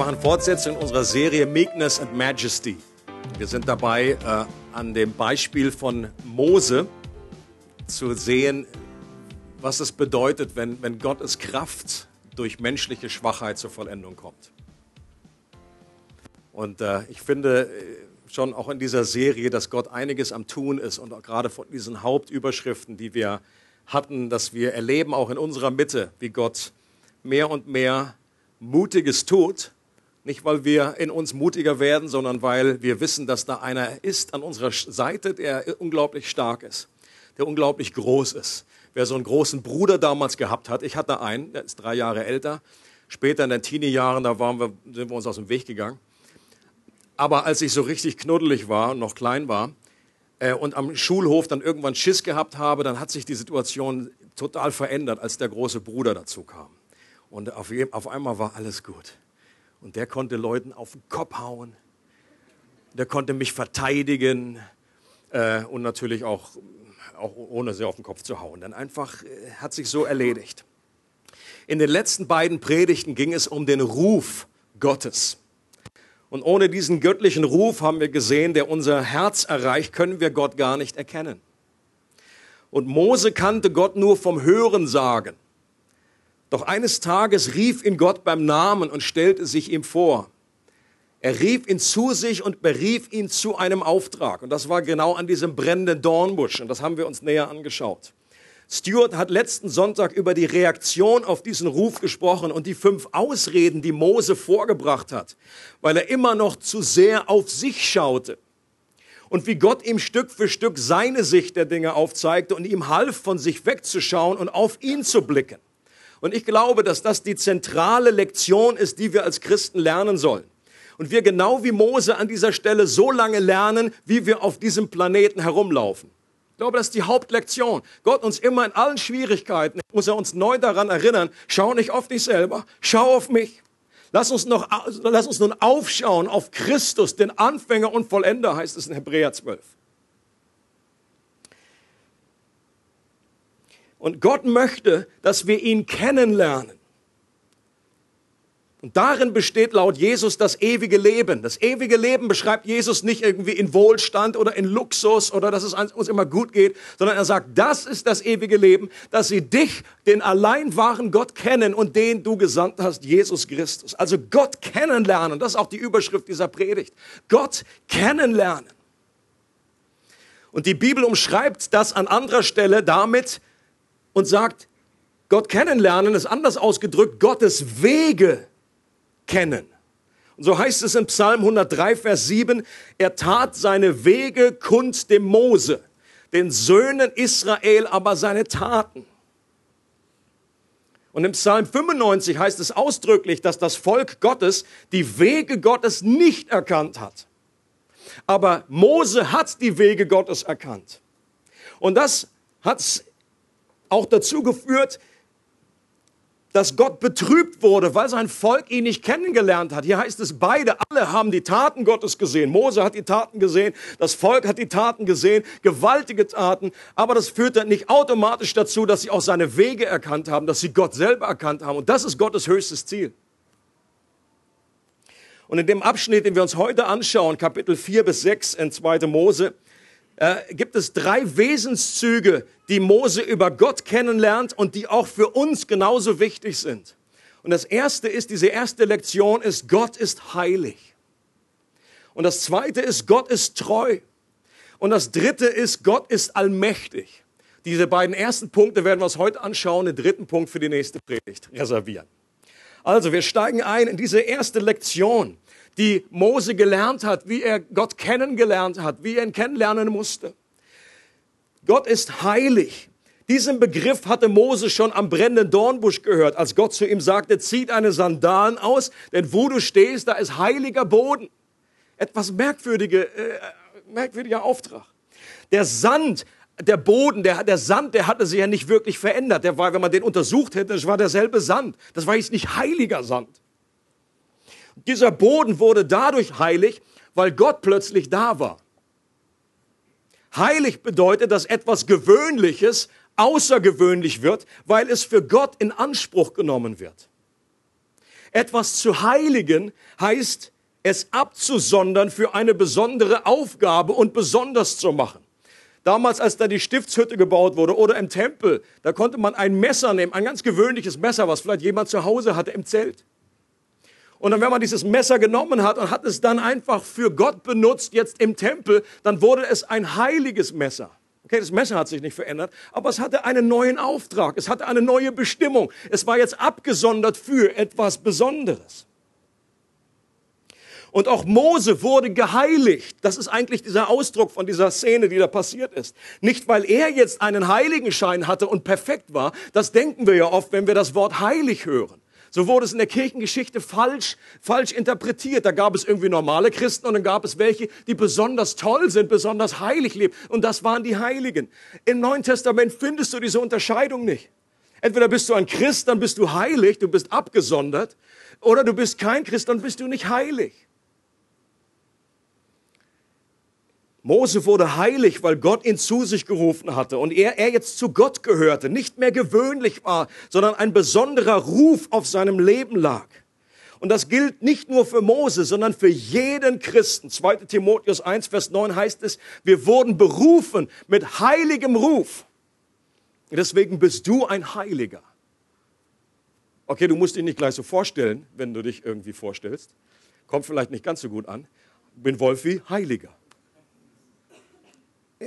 Machen Fortsetzung unserer Serie Meekness and Majesty. Wir sind dabei, äh, an dem Beispiel von Mose zu sehen, was es bedeutet, wenn, wenn Gottes Kraft durch menschliche Schwachheit zur Vollendung kommt. Und äh, ich finde äh, schon auch in dieser Serie, dass Gott einiges am Tun ist und auch gerade von diesen Hauptüberschriften, die wir hatten, dass wir erleben auch in unserer Mitte, wie Gott mehr und mehr Mutiges tut nicht, weil wir in uns mutiger werden, sondern weil wir wissen, dass da einer ist an unserer Seite, der unglaublich stark ist, der unglaublich groß ist. Wer so einen großen Bruder damals gehabt hat, ich hatte einen, der ist drei Jahre älter. Später in den Teenie-Jahren, da waren wir, sind wir uns aus dem Weg gegangen. Aber als ich so richtig knuddelig war und noch klein war äh, und am Schulhof dann irgendwann Schiss gehabt habe, dann hat sich die Situation total verändert, als der große Bruder dazu kam. Und auf, auf einmal war alles gut. Und der konnte Leuten auf den Kopf hauen. Der konnte mich verteidigen äh, und natürlich auch, auch ohne sie auf den Kopf zu hauen. Dann einfach äh, hat sich so erledigt. In den letzten beiden Predigten ging es um den Ruf Gottes. Und ohne diesen göttlichen Ruf haben wir gesehen, der unser Herz erreicht, können wir Gott gar nicht erkennen. Und Mose kannte Gott nur vom Hören sagen. Doch eines Tages rief ihn Gott beim Namen und stellte sich ihm vor. Er rief ihn zu sich und berief ihn zu einem Auftrag. Und das war genau an diesem brennenden Dornbusch. Und das haben wir uns näher angeschaut. Stuart hat letzten Sonntag über die Reaktion auf diesen Ruf gesprochen und die fünf Ausreden, die Mose vorgebracht hat, weil er immer noch zu sehr auf sich schaute. Und wie Gott ihm Stück für Stück seine Sicht der Dinge aufzeigte und ihm half, von sich wegzuschauen und auf ihn zu blicken. Und ich glaube, dass das die zentrale Lektion ist, die wir als Christen lernen sollen. Und wir genau wie Mose an dieser Stelle so lange lernen, wie wir auf diesem Planeten herumlaufen. Ich glaube, das ist die Hauptlektion. Gott uns immer in allen Schwierigkeiten, muss er uns neu daran erinnern, schau nicht auf dich selber, schau auf mich. Lass uns, noch, lass uns nun aufschauen auf Christus, den Anfänger und Vollender, heißt es in Hebräer 12. Und Gott möchte, dass wir ihn kennenlernen. Und darin besteht laut Jesus das ewige Leben. Das ewige Leben beschreibt Jesus nicht irgendwie in Wohlstand oder in Luxus oder dass es uns immer gut geht, sondern er sagt, das ist das ewige Leben, dass sie dich, den allein wahren Gott kennen und den du gesandt hast, Jesus Christus. Also Gott kennenlernen, das ist auch die Überschrift dieser Predigt. Gott kennenlernen. Und die Bibel umschreibt das an anderer Stelle damit, und sagt, Gott kennenlernen ist anders ausgedrückt, Gottes Wege kennen. Und so heißt es in Psalm 103, Vers 7, er tat seine Wege kund dem Mose, den Söhnen Israel aber seine Taten. Und im Psalm 95 heißt es ausdrücklich, dass das Volk Gottes die Wege Gottes nicht erkannt hat. Aber Mose hat die Wege Gottes erkannt. Und das hat auch dazu geführt, dass Gott betrübt wurde, weil sein Volk ihn nicht kennengelernt hat. Hier heißt es, beide, alle haben die Taten Gottes gesehen. Mose hat die Taten gesehen, das Volk hat die Taten gesehen, gewaltige Taten, aber das führte nicht automatisch dazu, dass sie auch seine Wege erkannt haben, dass sie Gott selber erkannt haben. Und das ist Gottes höchstes Ziel. Und in dem Abschnitt, den wir uns heute anschauen, Kapitel 4 bis 6 in 2. Mose, äh, gibt es drei Wesenszüge, die Mose über Gott kennenlernt und die auch für uns genauso wichtig sind. Und das erste ist, diese erste Lektion ist, Gott ist heilig. Und das zweite ist, Gott ist treu. Und das dritte ist, Gott ist allmächtig. Diese beiden ersten Punkte werden wir uns heute anschauen, den dritten Punkt für die nächste Predigt reservieren. Also, wir steigen ein in diese erste Lektion die Mose gelernt hat, wie er Gott kennengelernt hat, wie er ihn kennenlernen musste. Gott ist heilig. Diesen Begriff hatte Mose schon am brennenden Dornbusch gehört, als Gott zu ihm sagte, zieht deine Sandalen aus, denn wo du stehst, da ist heiliger Boden. Etwas merkwürdige, äh, merkwürdiger Auftrag. Der Sand, der Boden, der, der Sand, der hatte sich ja nicht wirklich verändert. Der war, wenn man den untersucht hätte, das war derselbe Sand. Das war jetzt nicht heiliger Sand. Dieser Boden wurde dadurch heilig, weil Gott plötzlich da war. Heilig bedeutet, dass etwas Gewöhnliches außergewöhnlich wird, weil es für Gott in Anspruch genommen wird. Etwas zu heiligen heißt, es abzusondern für eine besondere Aufgabe und besonders zu machen. Damals, als da die Stiftshütte gebaut wurde oder im Tempel, da konnte man ein Messer nehmen, ein ganz gewöhnliches Messer, was vielleicht jemand zu Hause hatte im Zelt. Und dann, wenn man dieses Messer genommen hat und hat es dann einfach für Gott benutzt, jetzt im Tempel, dann wurde es ein heiliges Messer. Okay, das Messer hat sich nicht verändert, aber es hatte einen neuen Auftrag, es hatte eine neue Bestimmung. Es war jetzt abgesondert für etwas Besonderes. Und auch Mose wurde geheiligt. Das ist eigentlich dieser Ausdruck von dieser Szene, die da passiert ist. Nicht, weil er jetzt einen Heiligenschein hatte und perfekt war. Das denken wir ja oft, wenn wir das Wort heilig hören. So wurde es in der Kirchengeschichte falsch, falsch interpretiert. Da gab es irgendwie normale Christen und dann gab es welche, die besonders toll sind, besonders heilig leben. Und das waren die Heiligen. Im Neuen Testament findest du diese Unterscheidung nicht. Entweder bist du ein Christ, dann bist du heilig, du bist abgesondert, oder du bist kein Christ, dann bist du nicht heilig. Mose wurde heilig, weil Gott ihn zu sich gerufen hatte und er, er jetzt zu Gott gehörte, nicht mehr gewöhnlich war, sondern ein besonderer Ruf auf seinem Leben lag. Und das gilt nicht nur für Mose, sondern für jeden Christen. 2 Timotheus 1, Vers 9 heißt es, wir wurden berufen mit heiligem Ruf. Deswegen bist du ein Heiliger. Okay, du musst dich nicht gleich so vorstellen, wenn du dich irgendwie vorstellst. Kommt vielleicht nicht ganz so gut an. Bin Wolfi, Heiliger.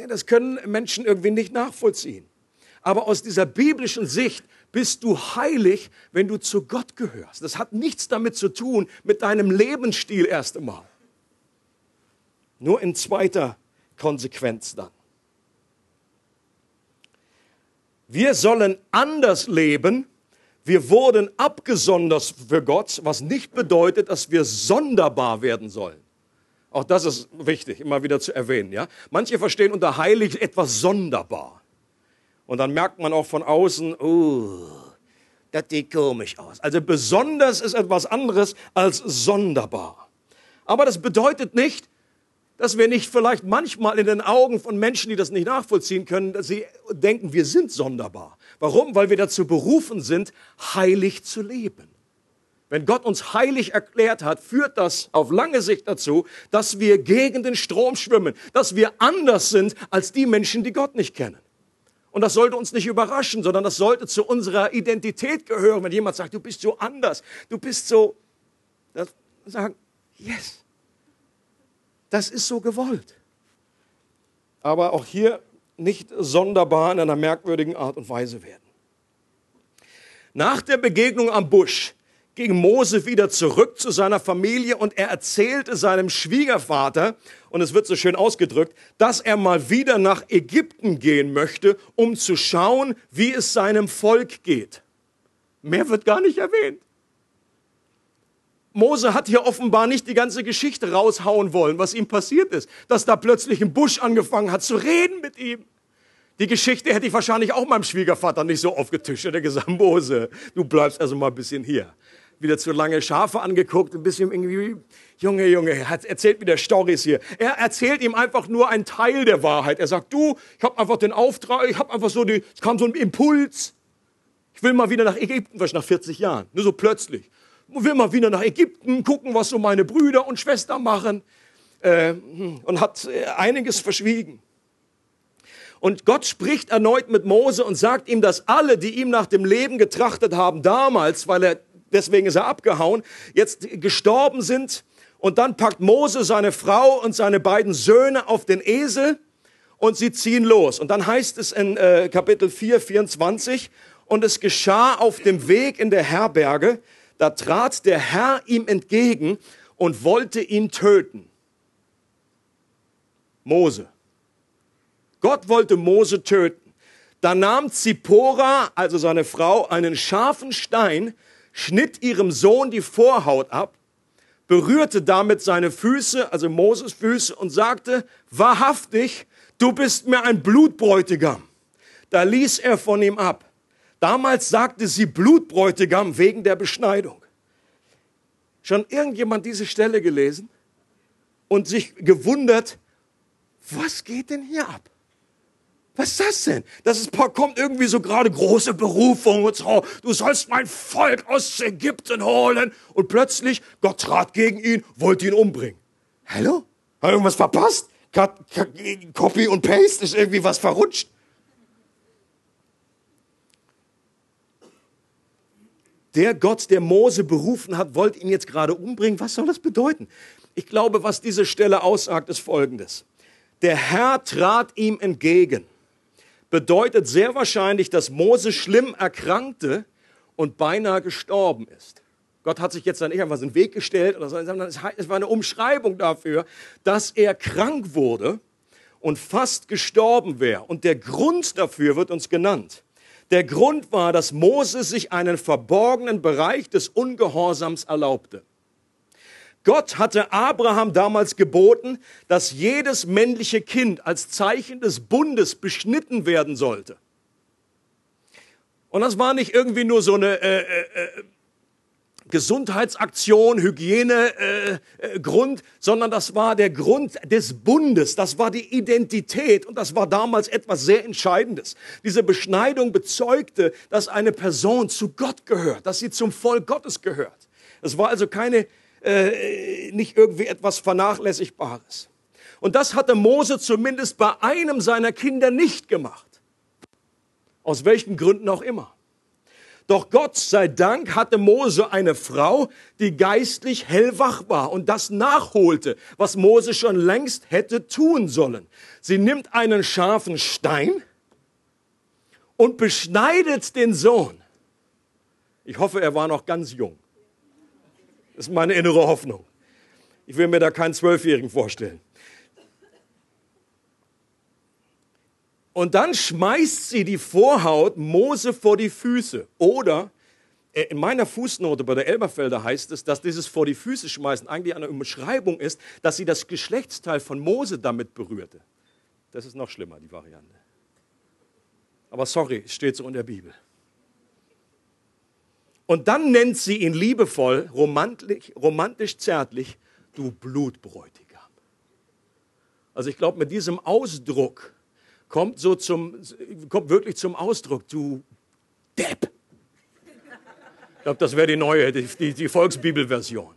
Das können Menschen irgendwie nicht nachvollziehen. Aber aus dieser biblischen Sicht bist du heilig, wenn du zu Gott gehörst. Das hat nichts damit zu tun mit deinem Lebensstil erst einmal. Nur in zweiter Konsequenz dann. Wir sollen anders leben. Wir wurden abgesondert für Gott, was nicht bedeutet, dass wir sonderbar werden sollen. Auch das ist wichtig, immer wieder zu erwähnen. Ja? Manche verstehen unter heilig etwas sonderbar. Und dann merkt man auch von außen, oh, das sieht komisch aus. Also besonders ist etwas anderes als sonderbar. Aber das bedeutet nicht, dass wir nicht vielleicht manchmal in den Augen von Menschen, die das nicht nachvollziehen können, dass sie denken, wir sind sonderbar. Warum? Weil wir dazu berufen sind, heilig zu leben. Wenn Gott uns heilig erklärt hat, führt das auf lange Sicht dazu, dass wir gegen den Strom schwimmen, dass wir anders sind als die Menschen, die Gott nicht kennen. Und das sollte uns nicht überraschen, sondern das sollte zu unserer Identität gehören. Wenn jemand sagt, du bist so anders, du bist so, das sagen, yes, das ist so gewollt. Aber auch hier nicht sonderbar in einer merkwürdigen Art und Weise werden. Nach der Begegnung am Busch ging Mose wieder zurück zu seiner Familie und er erzählte seinem Schwiegervater, und es wird so schön ausgedrückt, dass er mal wieder nach Ägypten gehen möchte, um zu schauen, wie es seinem Volk geht. Mehr wird gar nicht erwähnt. Mose hat hier offenbar nicht die ganze Geschichte raushauen wollen, was ihm passiert ist, dass da plötzlich ein Busch angefangen hat zu reden mit ihm. Die Geschichte hätte ich wahrscheinlich auch meinem Schwiegervater nicht so aufgetischt. Er hätte gesagt, Mose, du bleibst also mal ein bisschen hier wieder zu lange Schafe angeguckt, ein bisschen irgendwie, Junge, Junge, hat erzählt wieder Stories hier. Er erzählt ihm einfach nur einen Teil der Wahrheit. Er sagt, du, ich habe einfach den Auftrag, ich habe einfach so die, es kam so ein Impuls. Ich will mal wieder nach Ägypten, was nach 40 Jahren, nur so plötzlich. Ich will mal wieder nach Ägypten, gucken, was so meine Brüder und Schwestern machen. Äh, und hat äh, einiges verschwiegen. Und Gott spricht erneut mit Mose und sagt ihm, dass alle, die ihm nach dem Leben getrachtet haben damals, weil er deswegen ist er abgehauen, jetzt gestorben sind. Und dann packt Mose seine Frau und seine beiden Söhne auf den Esel und sie ziehen los. Und dann heißt es in äh, Kapitel 4, 24, und es geschah auf dem Weg in der Herberge, da trat der Herr ihm entgegen und wollte ihn töten. Mose. Gott wollte Mose töten. Da nahm Zippora, also seine Frau, einen scharfen Stein, schnitt ihrem Sohn die Vorhaut ab, berührte damit seine Füße, also Moses Füße, und sagte, wahrhaftig, du bist mir ein Blutbräutigam. Da ließ er von ihm ab. Damals sagte sie Blutbräutigam wegen der Beschneidung. Schon irgendjemand diese Stelle gelesen und sich gewundert, was geht denn hier ab? Was ist das denn? Das ist, kommt irgendwie so gerade große Berufung und so. Du sollst mein Volk aus Ägypten holen. Und plötzlich, Gott trat gegen ihn, wollte ihn umbringen. Hallo? Hat irgendwas verpasst? Copy und Paste ist irgendwie was verrutscht. Der Gott, der Mose berufen hat, wollte ihn jetzt gerade umbringen. Was soll das bedeuten? Ich glaube, was diese Stelle aussagt, ist Folgendes. Der Herr trat ihm entgegen. Bedeutet sehr wahrscheinlich, dass Mose schlimm erkrankte und beinahe gestorben ist. Gott hat sich jetzt dann irgendwas in den Weg gestellt oder so. Es war eine Umschreibung dafür, dass er krank wurde und fast gestorben wäre. Und der Grund dafür wird uns genannt. Der Grund war, dass Mose sich einen verborgenen Bereich des Ungehorsams erlaubte. Gott hatte Abraham damals geboten, dass jedes männliche Kind als Zeichen des Bundes beschnitten werden sollte. Und das war nicht irgendwie nur so eine äh, äh, äh Gesundheitsaktion, Hygienegrund, äh, äh sondern das war der Grund des Bundes, das war die Identität und das war damals etwas sehr Entscheidendes. Diese Beschneidung bezeugte, dass eine Person zu Gott gehört, dass sie zum Volk Gottes gehört. Es war also keine, äh, nicht irgendwie etwas Vernachlässigbares. Und das hatte Mose zumindest bei einem seiner Kinder nicht gemacht. Aus welchen Gründen auch immer. Doch Gott sei Dank hatte Mose eine Frau, die geistlich hellwach war und das nachholte, was Mose schon längst hätte tun sollen. Sie nimmt einen scharfen Stein und beschneidet den Sohn. Ich hoffe, er war noch ganz jung. Das ist meine innere Hoffnung. Ich will mir da keinen Zwölfjährigen vorstellen. Und dann schmeißt sie die Vorhaut Mose vor die Füße. Oder äh, in meiner Fußnote bei der Elberfelder heißt es, dass dieses vor die Füße schmeißen eigentlich eine Umschreibung ist, dass sie das Geschlechtsteil von Mose damit berührte. Das ist noch schlimmer, die Variante. Aber sorry, steht so in der Bibel. Und dann nennt sie ihn liebevoll, romantisch, romantisch zärtlich, du Blutbräutigam. Also ich glaube, mit diesem Ausdruck kommt so zum, kommt wirklich zum Ausdruck, du Depp. Ich glaube, das wäre die neue, die, die, die Volksbibelversion.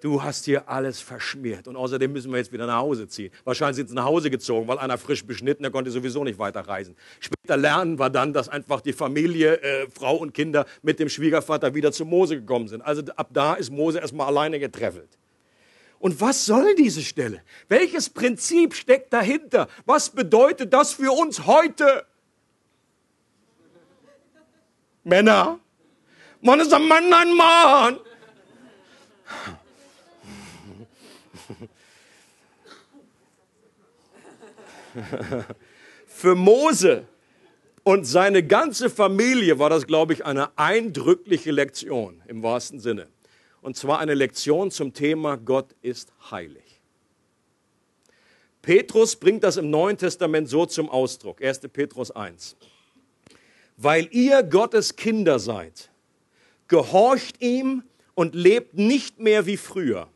Du hast hier alles verschmiert und außerdem müssen wir jetzt wieder nach Hause ziehen. Wahrscheinlich sind sie nach Hause gezogen, weil einer frisch beschnitten, der konnte sowieso nicht weiterreisen. Später lernen wir dann, dass einfach die Familie, äh, Frau und Kinder mit dem Schwiegervater wieder zu Mose gekommen sind. Also ab da ist Mose erstmal alleine getreffelt. Und was soll diese Stelle? Welches Prinzip steckt dahinter? Was bedeutet das für uns heute? Männer, man ist ein Mann, ein Mann. Für Mose und seine ganze Familie war das, glaube ich, eine eindrückliche Lektion im wahrsten Sinne und zwar eine Lektion zum Thema Gott ist heilig. Petrus bringt das im Neuen Testament so zum Ausdruck, 1. Petrus 1. Weil ihr Gottes Kinder seid, gehorcht ihm und lebt nicht mehr wie früher,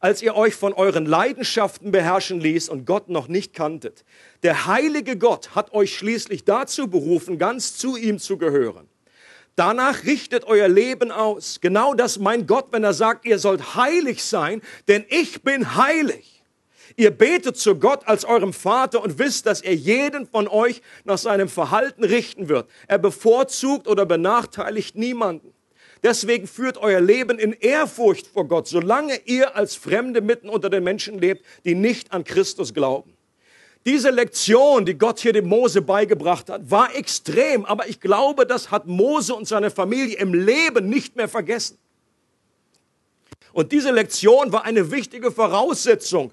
als ihr euch von euren Leidenschaften beherrschen ließ und Gott noch nicht kanntet. Der heilige Gott hat euch schließlich dazu berufen, ganz zu ihm zu gehören. Danach richtet euer Leben aus. Genau das meint Gott, wenn er sagt, ihr sollt heilig sein, denn ich bin heilig. Ihr betet zu Gott als eurem Vater und wisst, dass er jeden von euch nach seinem Verhalten richten wird. Er bevorzugt oder benachteiligt niemanden. Deswegen führt euer Leben in Ehrfurcht vor Gott, solange ihr als Fremde mitten unter den Menschen lebt, die nicht an Christus glauben. Diese Lektion, die Gott hier dem Mose beigebracht hat, war extrem, aber ich glaube, das hat Mose und seine Familie im Leben nicht mehr vergessen. Und diese Lektion war eine wichtige Voraussetzung,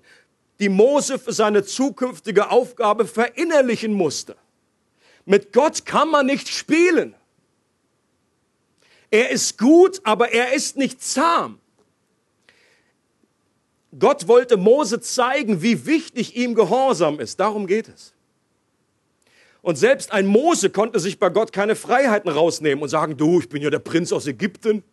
die Mose für seine zukünftige Aufgabe verinnerlichen musste. Mit Gott kann man nicht spielen. Er ist gut, aber er ist nicht zahm. Gott wollte Mose zeigen, wie wichtig ihm Gehorsam ist. Darum geht es. Und selbst ein Mose konnte sich bei Gott keine Freiheiten rausnehmen und sagen, du, ich bin ja der Prinz aus Ägypten.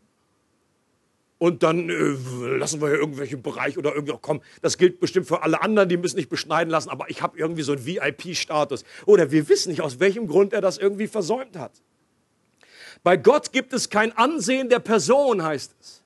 Und dann äh, lassen wir hier irgendwelchen Bereich oder irgendwie, komm, das gilt bestimmt für alle anderen, die müssen nicht beschneiden lassen, aber ich habe irgendwie so einen VIP-Status. Oder wir wissen nicht, aus welchem Grund er das irgendwie versäumt hat. Bei Gott gibt es kein Ansehen der Person, heißt es.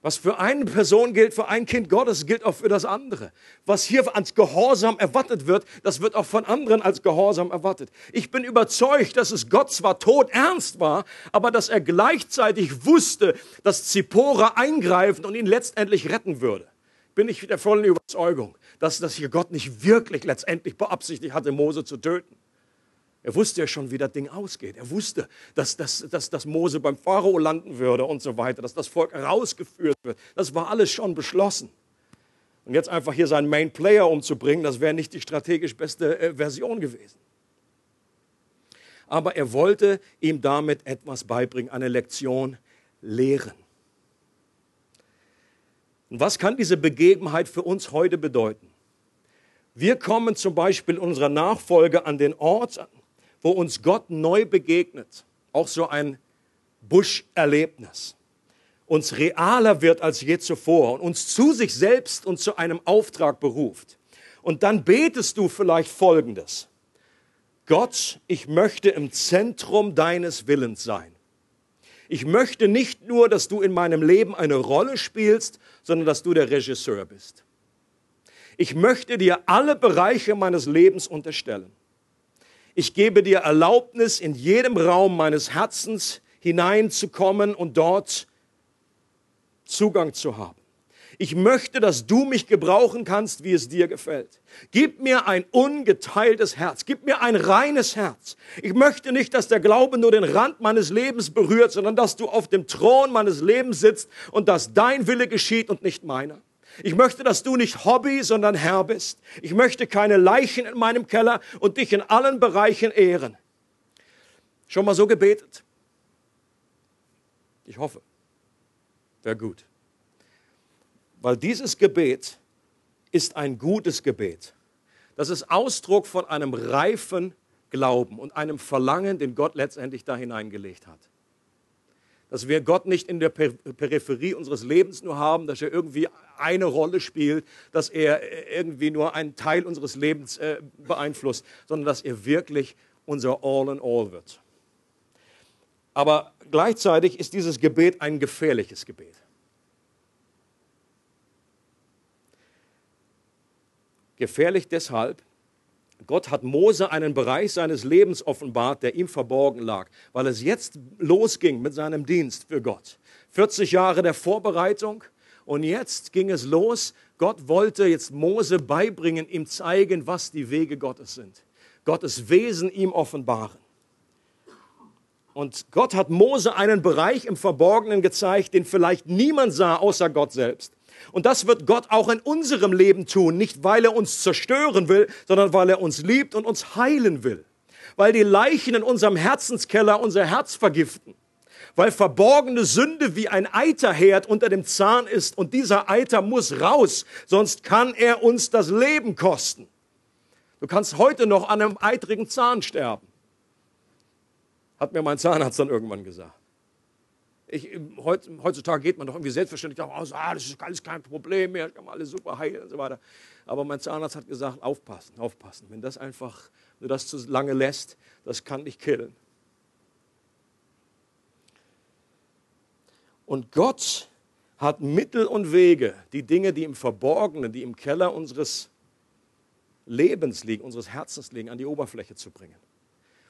Was für eine Person gilt, für ein Kind Gottes, gilt auch für das andere. Was hier als Gehorsam erwartet wird, das wird auch von anderen als Gehorsam erwartet. Ich bin überzeugt, dass es Gott zwar tot ernst war, aber dass er gleichzeitig wusste, dass Zippora eingreifen und ihn letztendlich retten würde. Bin ich der vollen Überzeugung, dass das hier Gott nicht wirklich letztendlich beabsichtigt hatte, Mose zu töten. Er wusste ja schon, wie das Ding ausgeht. Er wusste, dass, dass, dass, dass Mose beim Pharao landen würde und so weiter, dass das Volk herausgeführt wird. Das war alles schon beschlossen. Und jetzt einfach hier seinen Main Player umzubringen, das wäre nicht die strategisch beste äh, Version gewesen. Aber er wollte ihm damit etwas beibringen, eine Lektion lehren. Und was kann diese Begebenheit für uns heute bedeuten? Wir kommen zum Beispiel unserer Nachfolge an den Ort, wo uns Gott neu begegnet, auch so ein Buscherlebnis, uns realer wird als je zuvor und uns zu sich selbst und zu einem Auftrag beruft. Und dann betest du vielleicht Folgendes. Gott, ich möchte im Zentrum deines Willens sein. Ich möchte nicht nur, dass du in meinem Leben eine Rolle spielst, sondern dass du der Regisseur bist. Ich möchte dir alle Bereiche meines Lebens unterstellen. Ich gebe dir Erlaubnis, in jedem Raum meines Herzens hineinzukommen und dort Zugang zu haben. Ich möchte, dass du mich gebrauchen kannst, wie es dir gefällt. Gib mir ein ungeteiltes Herz. Gib mir ein reines Herz. Ich möchte nicht, dass der Glaube nur den Rand meines Lebens berührt, sondern dass du auf dem Thron meines Lebens sitzt und dass dein Wille geschieht und nicht meiner. Ich möchte, dass du nicht Hobby, sondern Herr bist. Ich möchte keine Leichen in meinem Keller und dich in allen Bereichen ehren. Schon mal so gebetet? Ich hoffe. Wäre gut. Weil dieses Gebet ist ein gutes Gebet. Das ist Ausdruck von einem reifen Glauben und einem Verlangen, den Gott letztendlich da hineingelegt hat. Dass wir Gott nicht in der Peripherie unseres Lebens nur haben, dass er irgendwie eine Rolle spielt, dass er irgendwie nur einen Teil unseres Lebens äh, beeinflusst, sondern dass er wirklich unser All in All wird. Aber gleichzeitig ist dieses Gebet ein gefährliches Gebet. Gefährlich deshalb, Gott hat Mose einen Bereich seines Lebens offenbart, der ihm verborgen lag, weil es jetzt losging mit seinem Dienst für Gott. 40 Jahre der Vorbereitung und jetzt ging es los. Gott wollte jetzt Mose beibringen, ihm zeigen, was die Wege Gottes sind. Gottes Wesen ihm offenbaren. Und Gott hat Mose einen Bereich im Verborgenen gezeigt, den vielleicht niemand sah außer Gott selbst. Und das wird Gott auch in unserem Leben tun, nicht weil er uns zerstören will, sondern weil er uns liebt und uns heilen will. Weil die Leichen in unserem Herzenskeller unser Herz vergiften. Weil verborgene Sünde wie ein Eiterherd unter dem Zahn ist und dieser Eiter muss raus, sonst kann er uns das Leben kosten. Du kannst heute noch an einem eitrigen Zahn sterben. Hat mir mein Zahnarzt dann irgendwann gesagt. Ich, heutzutage geht man doch irgendwie selbstverständlich davon aus, ah, das ist alles kein Problem mehr, ich kann alles super heilen und so weiter. Aber mein Zahnarzt hat gesagt, aufpassen, aufpassen. Wenn das einfach, wenn du das zu lange lässt, das kann dich killen. Und Gott hat Mittel und Wege, die Dinge, die im Verborgenen, die im Keller unseres Lebens liegen, unseres Herzens liegen, an die Oberfläche zu bringen.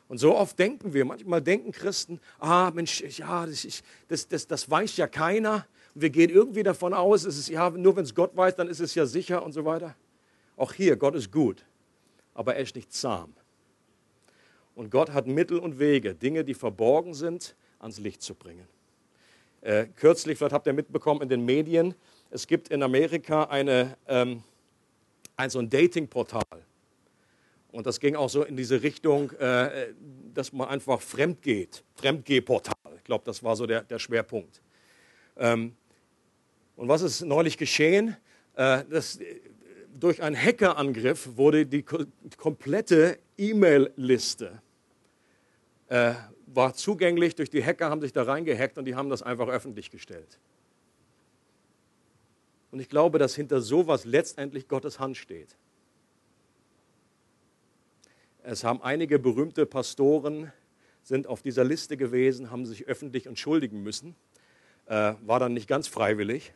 Und so oft denken wir, manchmal denken Christen, ah Mensch, ja, das, ist, das, das, das weiß ja keiner. Und wir gehen irgendwie davon aus, es ist, ja, nur wenn es Gott weiß, dann ist es ja sicher und so weiter. Auch hier, Gott ist gut, aber er ist nicht zahm. Und Gott hat Mittel und Wege, Dinge, die verborgen sind, ans Licht zu bringen. Äh, kürzlich, vielleicht habt ihr mitbekommen in den Medien, es gibt in Amerika eine, ähm, ein so ein Dating-Portal. Und das ging auch so in diese Richtung, äh, dass man einfach fremd geht. Fremdgehportal. Ich glaube, das war so der, der Schwerpunkt. Ähm, und was ist neulich geschehen? Äh, das, durch einen Hackerangriff wurde die komplette E-Mail-Liste äh, zugänglich. Durch die Hacker haben sich da reingehackt und die haben das einfach öffentlich gestellt. Und ich glaube, dass hinter sowas letztendlich Gottes Hand steht. Es haben einige berühmte Pastoren sind auf dieser Liste gewesen, haben sich öffentlich entschuldigen müssen. Äh, war dann nicht ganz freiwillig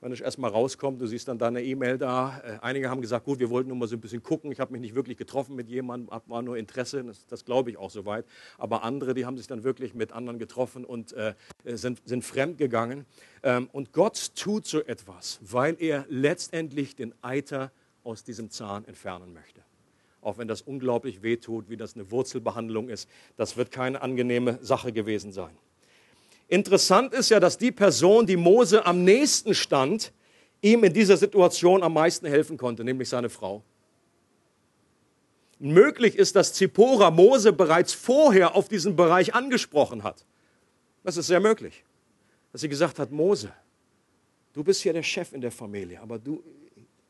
wenn es erstmal rauskommt, du siehst dann deine E-Mail da. Äh, einige haben gesagt, gut, wir wollten nur mal so ein bisschen gucken. Ich habe mich nicht wirklich getroffen mit jemandem, war nur Interesse. Das, das glaube ich auch soweit. Aber andere, die haben sich dann wirklich mit anderen getroffen und äh, sind, sind fremd gegangen. Ähm, und Gott tut so etwas, weil er letztendlich den Eiter aus diesem Zahn entfernen möchte. Auch wenn das unglaublich wehtut, wie das eine Wurzelbehandlung ist. Das wird keine angenehme Sache gewesen sein. Interessant ist ja, dass die Person, die Mose am nächsten stand, ihm in dieser Situation am meisten helfen konnte, nämlich seine Frau. Möglich ist, dass Zippora Mose bereits vorher auf diesen Bereich angesprochen hat. Das ist sehr möglich. Dass sie gesagt hat, Mose, du bist hier der Chef in der Familie, aber du,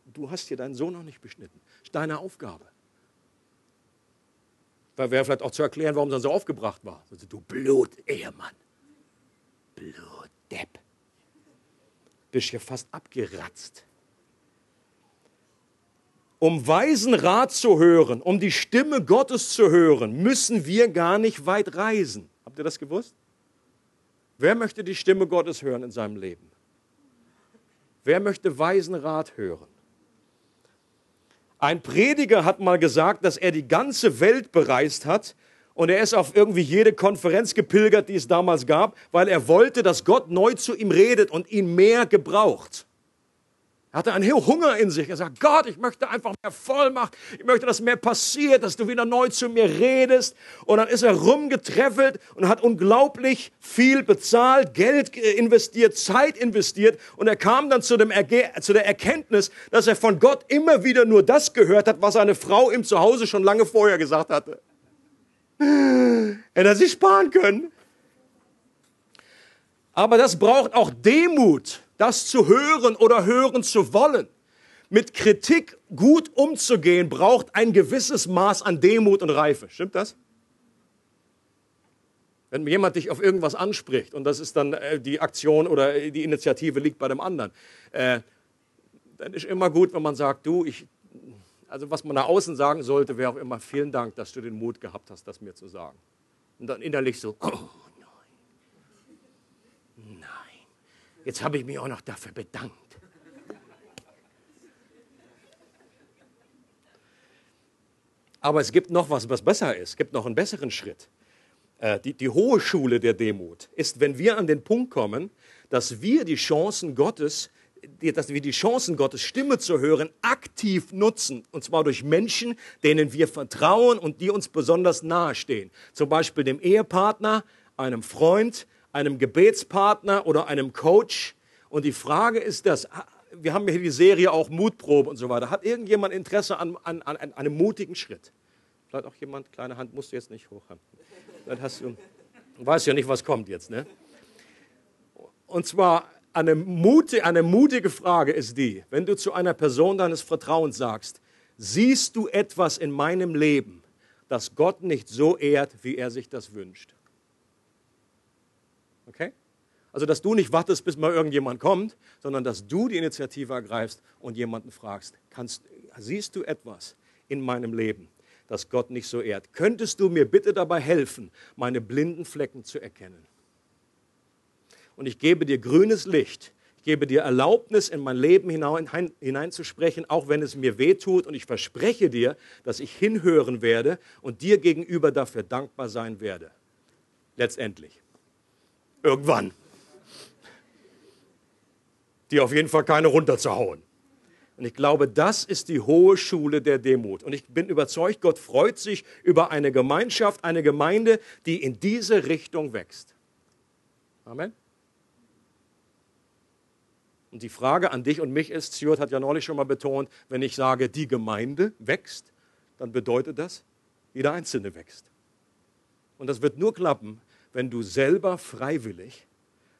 du hast hier deinen Sohn noch nicht beschnitten. Das ist deine Aufgabe. Da wäre vielleicht auch zu erklären, warum er so aufgebracht war. Du Blut-Ehemann. Blutdepp. Bist ja fast abgeratzt. Um weisen Rat zu hören, um die Stimme Gottes zu hören, müssen wir gar nicht weit reisen. Habt ihr das gewusst? Wer möchte die Stimme Gottes hören in seinem Leben? Wer möchte weisen Rat hören? Ein Prediger hat mal gesagt, dass er die ganze Welt bereist hat, und er ist auf irgendwie jede Konferenz gepilgert, die es damals gab, weil er wollte, dass Gott neu zu ihm redet und ihn mehr gebraucht. Er hatte einen Hunger in sich. Er sagt, Gott, ich möchte einfach mehr Vollmacht. Ich möchte, dass mehr passiert, dass du wieder neu zu mir redest. Und dann ist er rumgetreffelt und hat unglaublich viel bezahlt, Geld investiert, Zeit investiert. Und er kam dann zu, dem Erge zu der Erkenntnis, dass er von Gott immer wieder nur das gehört hat, was seine Frau ihm zu Hause schon lange vorher gesagt hatte. Hätte er sich sparen können. Aber das braucht auch Demut, das zu hören oder hören zu wollen. Mit Kritik gut umzugehen, braucht ein gewisses Maß an Demut und Reife. Stimmt das? Wenn jemand dich auf irgendwas anspricht und das ist dann äh, die Aktion oder die Initiative liegt bei dem anderen, äh, dann ist immer gut, wenn man sagt, du, ich also was man nach außen sagen sollte, wäre auch immer vielen Dank, dass du den Mut gehabt hast, das mir zu sagen. Und dann innerlich so, oh nein, nein, jetzt habe ich mich auch noch dafür bedankt. Aber es gibt noch was, was besser ist. Es gibt noch einen besseren Schritt. Äh, die, die hohe Schule der Demut ist, wenn wir an den Punkt kommen, dass wir die Chancen Gottes dass wir die Chancen, Gottes Stimme zu hören, aktiv nutzen. Und zwar durch Menschen, denen wir vertrauen und die uns besonders nahestehen. Zum Beispiel dem Ehepartner, einem Freund, einem Gebetspartner oder einem Coach. Und die Frage ist das, wir haben hier die Serie auch Mutprobe und so weiter. Hat irgendjemand Interesse an, an, an einem mutigen Schritt? Vielleicht auch jemand, kleine Hand musst du jetzt nicht hochhaben. Dann hast du, du weißt ja nicht, was kommt jetzt, ne? Und zwar eine, mutige, eine mutige Frage ist die, wenn du zu einer Person deines Vertrauens sagst, siehst du etwas in meinem Leben, das Gott nicht so ehrt, wie er sich das wünscht? Okay? Also, dass du nicht wartest, bis mal irgendjemand kommt, sondern dass du die Initiative ergreifst und jemanden fragst, kannst, siehst du etwas in meinem Leben, das Gott nicht so ehrt? Könntest du mir bitte dabei helfen, meine blinden Flecken zu erkennen? und ich gebe dir grünes Licht. Ich gebe dir Erlaubnis, in mein Leben hinein, hineinzusprechen, auch wenn es mir weh tut. Und ich verspreche dir, dass ich hinhören werde und dir gegenüber dafür dankbar sein werde. Letztendlich. Irgendwann. Dir auf jeden Fall keine runterzuhauen. Und ich glaube, das ist die hohe Schule der Demut. Und ich bin überzeugt, Gott freut sich über eine Gemeinschaft, eine Gemeinde, die in diese Richtung wächst. Amen. Und die Frage an dich und mich ist, Stuart hat ja neulich schon mal betont, wenn ich sage, die Gemeinde wächst, dann bedeutet das, jeder Einzelne wächst. Und das wird nur klappen, wenn du selber freiwillig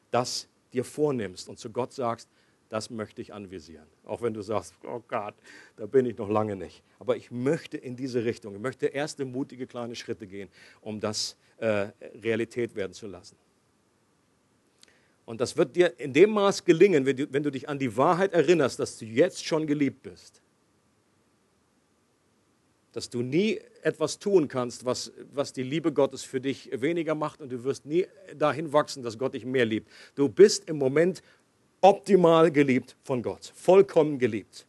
das dir vornimmst und zu Gott sagst, das möchte ich anvisieren. Auch wenn du sagst, oh Gott, da bin ich noch lange nicht. Aber ich möchte in diese Richtung, ich möchte erste mutige kleine Schritte gehen, um das äh, Realität werden zu lassen. Und das wird dir in dem Maß gelingen, wenn du, wenn du dich an die Wahrheit erinnerst, dass du jetzt schon geliebt bist. Dass du nie etwas tun kannst, was, was die Liebe Gottes für dich weniger macht und du wirst nie dahin wachsen, dass Gott dich mehr liebt. Du bist im Moment optimal geliebt von Gott, vollkommen geliebt.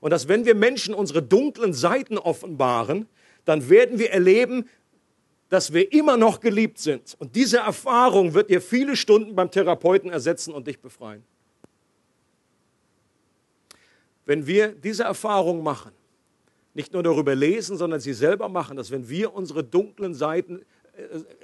Und dass wenn wir Menschen unsere dunklen Seiten offenbaren, dann werden wir erleben, dass wir immer noch geliebt sind. Und diese Erfahrung wird dir viele Stunden beim Therapeuten ersetzen und dich befreien. Wenn wir diese Erfahrung machen, nicht nur darüber lesen, sondern sie selber machen, dass wenn wir unsere dunklen Seiten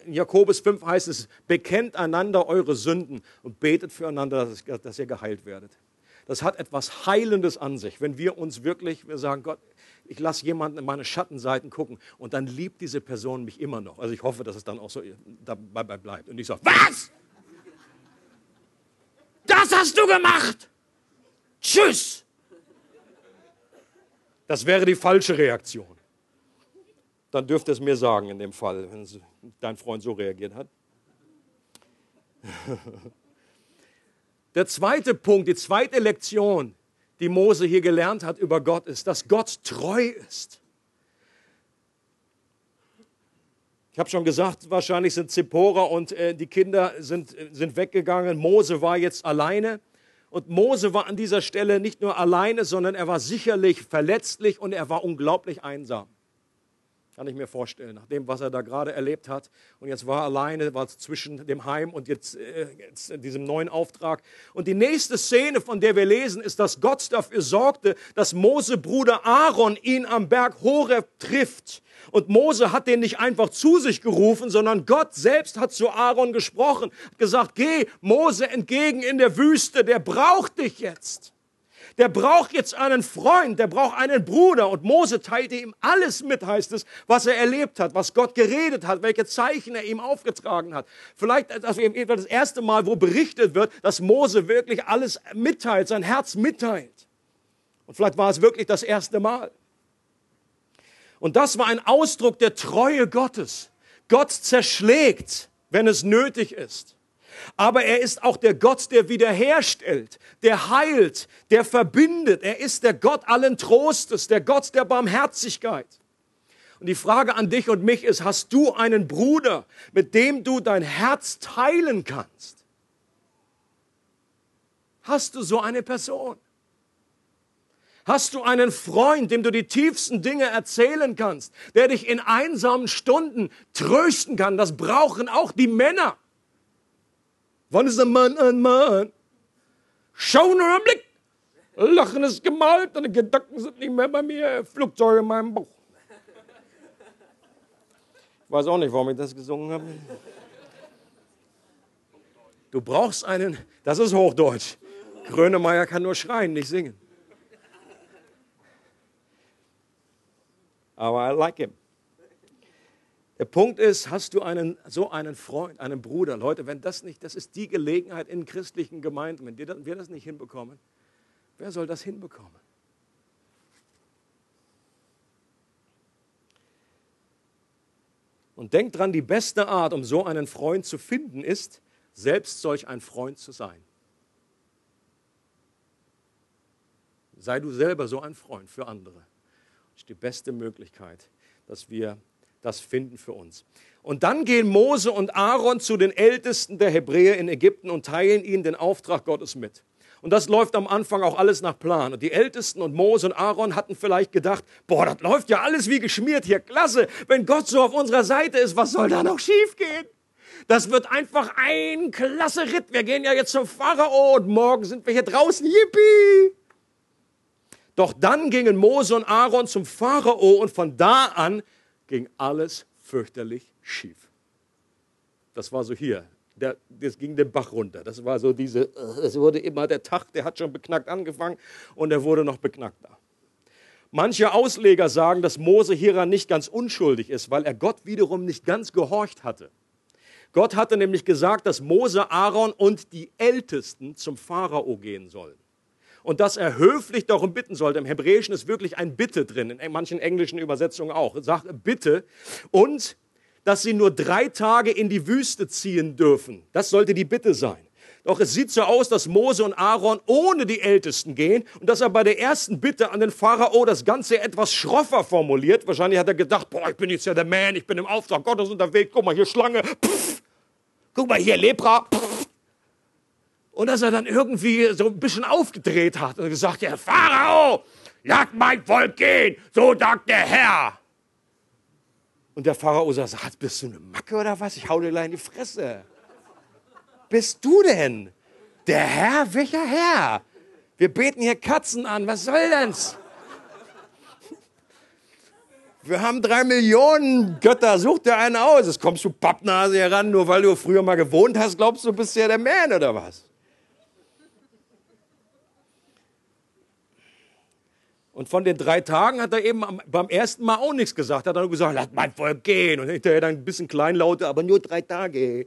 in Jakobus 5 heißt es, bekennt einander eure Sünden und betet füreinander, dass, dass ihr geheilt werdet. Das hat etwas Heilendes an sich, wenn wir uns wirklich, wir sagen, Gott, ich lasse jemanden in meine Schattenseiten gucken und dann liebt diese Person mich immer noch. Also ich hoffe, dass es dann auch so dabei bleibt. Und ich sage, was? Das hast du gemacht! Tschüss! Das wäre die falsche Reaktion dann dürfte es mir sagen in dem Fall, wenn dein Freund so reagiert hat. Der zweite Punkt, die zweite Lektion, die Mose hier gelernt hat über Gott, ist, dass Gott treu ist. Ich habe schon gesagt, wahrscheinlich sind Zippora und äh, die Kinder sind, sind weggegangen. Mose war jetzt alleine. Und Mose war an dieser Stelle nicht nur alleine, sondern er war sicherlich verletzlich und er war unglaublich einsam. Kann ich mir vorstellen, nach dem, was er da gerade erlebt hat. Und jetzt war er alleine, war zwischen dem Heim und jetzt, äh, jetzt diesem neuen Auftrag. Und die nächste Szene, von der wir lesen, ist, dass Gott dafür sorgte, dass Mose Bruder Aaron ihn am Berg Horeb trifft. Und Mose hat den nicht einfach zu sich gerufen, sondern Gott selbst hat zu Aaron gesprochen, hat gesagt, geh Mose entgegen in der Wüste, der braucht dich jetzt der braucht jetzt einen Freund, der braucht einen Bruder. Und Mose teilte ihm alles mit, heißt es, was er erlebt hat, was Gott geredet hat, welche Zeichen er ihm aufgetragen hat. Vielleicht das, das erste Mal, wo berichtet wird, dass Mose wirklich alles mitteilt, sein Herz mitteilt. Und vielleicht war es wirklich das erste Mal. Und das war ein Ausdruck der Treue Gottes. Gott zerschlägt, wenn es nötig ist. Aber er ist auch der Gott, der wiederherstellt, der heilt, der verbindet. Er ist der Gott allen Trostes, der Gott der Barmherzigkeit. Und die Frage an dich und mich ist, hast du einen Bruder, mit dem du dein Herz teilen kannst? Hast du so eine Person? Hast du einen Freund, dem du die tiefsten Dinge erzählen kannst, der dich in einsamen Stunden trösten kann? Das brauchen auch die Männer. Wann ist ein Mann ein Mann? Schau nur einen Blick. Lachen ist gemalt und die Gedanken sind nicht mehr bei mir. Flugzeug in meinem Bauch. Ich weiß auch nicht, warum ich das gesungen habe. Du brauchst einen, das ist Hochdeutsch. Grönemeyer kann nur schreien, nicht singen. Aber I like him. Der Punkt ist, hast du einen, so einen Freund, einen Bruder? Leute, wenn das nicht, das ist die Gelegenheit in christlichen Gemeinden, wenn wir das nicht hinbekommen, wer soll das hinbekommen? Und denk dran, die beste Art, um so einen Freund zu finden, ist, selbst solch ein Freund zu sein. Sei du selber so ein Freund für andere. Das ist die beste Möglichkeit, dass wir das finden für uns. Und dann gehen Mose und Aaron zu den Ältesten der Hebräer in Ägypten und teilen ihnen den Auftrag Gottes mit. Und das läuft am Anfang auch alles nach Plan. Und die Ältesten und Mose und Aaron hatten vielleicht gedacht, boah, das läuft ja alles wie geschmiert hier, klasse. Wenn Gott so auf unserer Seite ist, was soll da noch schiefgehen? Das wird einfach ein klasse Ritt. Wir gehen ja jetzt zum Pharao und morgen sind wir hier draußen. Yippie! Doch dann gingen Mose und Aaron zum Pharao und von da an ging alles fürchterlich schief. Das war so hier. Der, das ging den Bach runter. Das war so diese, es wurde immer der Tag, der hat schon beknackt angefangen und er wurde noch beknackter. Manche Ausleger sagen, dass Mose hieran nicht ganz unschuldig ist, weil er Gott wiederum nicht ganz gehorcht hatte. Gott hatte nämlich gesagt, dass Mose, Aaron und die Ältesten zum Pharao gehen sollen. Und dass er höflich darum bitten sollte. Im Hebräischen ist wirklich ein Bitte drin, in manchen englischen Übersetzungen auch. Sagt Bitte. Und dass sie nur drei Tage in die Wüste ziehen dürfen. Das sollte die Bitte sein. Doch es sieht so aus, dass Mose und Aaron ohne die Ältesten gehen und dass er bei der ersten Bitte an den Pharao das Ganze etwas schroffer formuliert. Wahrscheinlich hat er gedacht, boah, ich bin jetzt ja der Man, ich bin im Auftrag Gottes unterwegs, guck mal hier Schlange, pff, guck mal hier Lepra. Pff. Und dass er dann irgendwie so ein bisschen aufgedreht hat und gesagt, ja, Pharao, lag mein Volk gehen, so sagt der Herr. Und der Pharao sagt, bist du eine Macke oder was? Ich hau dir gleich in die Fresse bist du denn? Der Herr? Welcher Herr? Wir beten hier Katzen an. Was soll das? Wir haben drei Millionen Götter. Such dir einen aus. Jetzt kommst du Pappnase heran, nur weil du früher mal gewohnt hast. Glaubst du, bist ja der Man oder was? Und von den drei Tagen hat er eben beim ersten Mal auch nichts gesagt. Hat er nur gesagt, lass mein Volk gehen. Und hinterher dann ein bisschen kleinlauter, aber nur drei Tage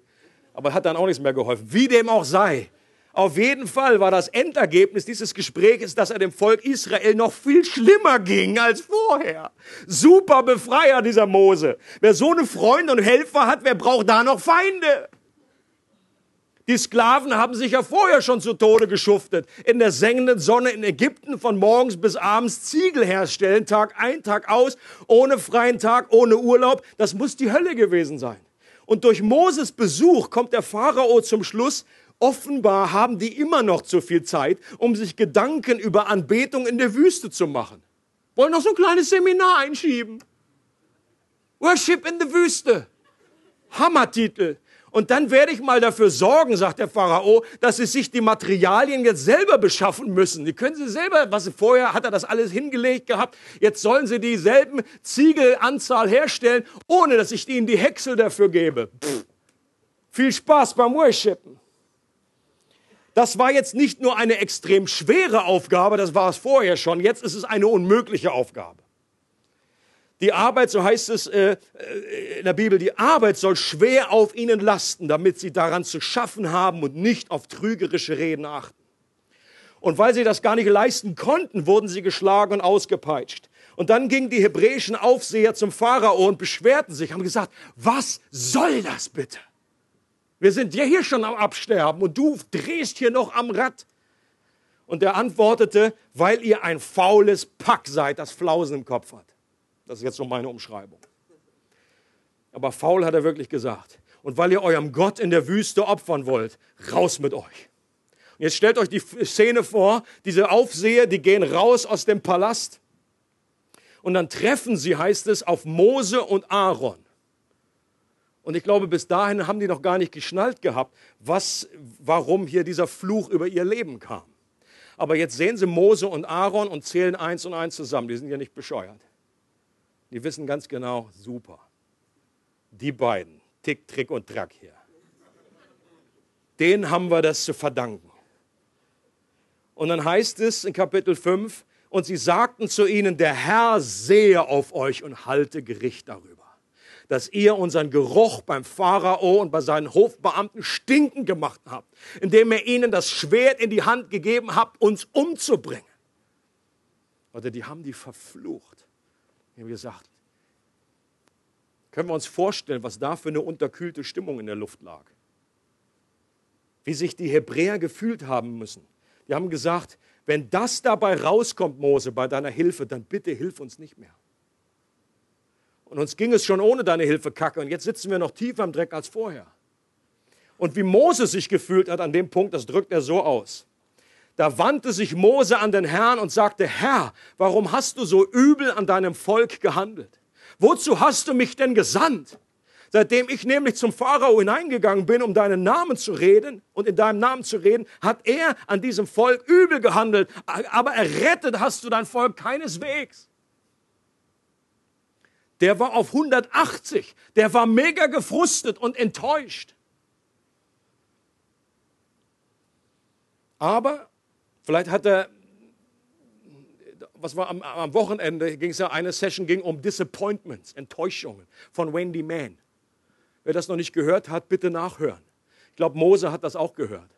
aber hat dann auch nichts mehr geholfen. Wie dem auch sei. Auf jeden Fall war das Endergebnis dieses Gesprächs, dass er dem Volk Israel noch viel schlimmer ging als vorher. Super Befreier, dieser Mose. Wer so eine Freunde und Helfer hat, wer braucht da noch Feinde? Die Sklaven haben sich ja vorher schon zu Tode geschuftet. In der sengenden Sonne in Ägypten von morgens bis abends Ziegel herstellen, Tag ein, Tag aus, ohne freien Tag, ohne Urlaub. Das muss die Hölle gewesen sein. Und durch Moses Besuch kommt der Pharao zum Schluss, offenbar haben die immer noch zu viel Zeit, um sich Gedanken über Anbetung in der Wüste zu machen. Wollen noch so ein kleines Seminar einschieben. Worship in the Wüste. Hammertitel. Und dann werde ich mal dafür sorgen, sagt der Pharao, dass sie sich die Materialien jetzt selber beschaffen müssen. Die können sie selber, was sie vorher hat er das alles hingelegt gehabt. Jetzt sollen sie dieselben Ziegelanzahl herstellen, ohne dass ich ihnen die Häcksel dafür gebe. Pff. Viel Spaß beim Worshipen. Das war jetzt nicht nur eine extrem schwere Aufgabe, das war es vorher schon. Jetzt ist es eine unmögliche Aufgabe. Die Arbeit, so heißt es äh, äh, in der Bibel, die Arbeit soll schwer auf ihnen lasten, damit sie daran zu schaffen haben und nicht auf trügerische Reden achten. Und weil sie das gar nicht leisten konnten, wurden sie geschlagen und ausgepeitscht. Und dann gingen die hebräischen Aufseher zum Pharao und beschwerten sich, haben gesagt, was soll das bitte? Wir sind ja hier schon am Absterben und du drehst hier noch am Rad. Und er antwortete, weil ihr ein faules Pack seid, das Flausen im Kopf hat. Das ist jetzt noch meine Umschreibung. Aber faul hat er wirklich gesagt. Und weil ihr eurem Gott in der Wüste opfern wollt, raus mit euch. Und jetzt stellt euch die Szene vor, diese Aufseher, die gehen raus aus dem Palast und dann treffen sie, heißt es, auf Mose und Aaron. Und ich glaube, bis dahin haben die noch gar nicht geschnallt gehabt, was, warum hier dieser Fluch über ihr Leben kam. Aber jetzt sehen sie Mose und Aaron und zählen eins und eins zusammen. Die sind ja nicht bescheuert. Die wissen ganz genau, super. Die beiden, Tick, Trick und Track hier. Denen haben wir das zu verdanken. Und dann heißt es in Kapitel 5, und sie sagten zu ihnen, der Herr sehe auf euch und halte Gericht darüber, dass ihr unseren Geruch beim Pharao und bei seinen Hofbeamten stinken gemacht habt, indem ihr ihnen das Schwert in die Hand gegeben habt, uns umzubringen. Oder die haben die verflucht. Ich habe gesagt, können wir uns vorstellen, was da für eine unterkühlte Stimmung in der Luft lag. Wie sich die Hebräer gefühlt haben müssen. Die haben gesagt, wenn das dabei rauskommt, Mose, bei deiner Hilfe, dann bitte hilf uns nicht mehr. Und uns ging es schon ohne deine Hilfe kacke und jetzt sitzen wir noch tiefer im Dreck als vorher. Und wie Mose sich gefühlt hat an dem Punkt, das drückt er so aus. Da wandte sich Mose an den Herrn und sagte, Herr, warum hast du so übel an deinem Volk gehandelt? Wozu hast du mich denn gesandt? Seitdem ich nämlich zum Pharao hineingegangen bin, um deinen Namen zu reden und in deinem Namen zu reden, hat er an diesem Volk übel gehandelt. Aber errettet hast du dein Volk keineswegs. Der war auf 180. Der war mega gefrustet und enttäuscht. Aber vielleicht hat er was war am, am Wochenende, ging es ja, eine Session ging um Disappointments, Enttäuschungen von Wendy Mann. Wer das noch nicht gehört hat, bitte nachhören. Ich glaube, Mose hat das auch gehört.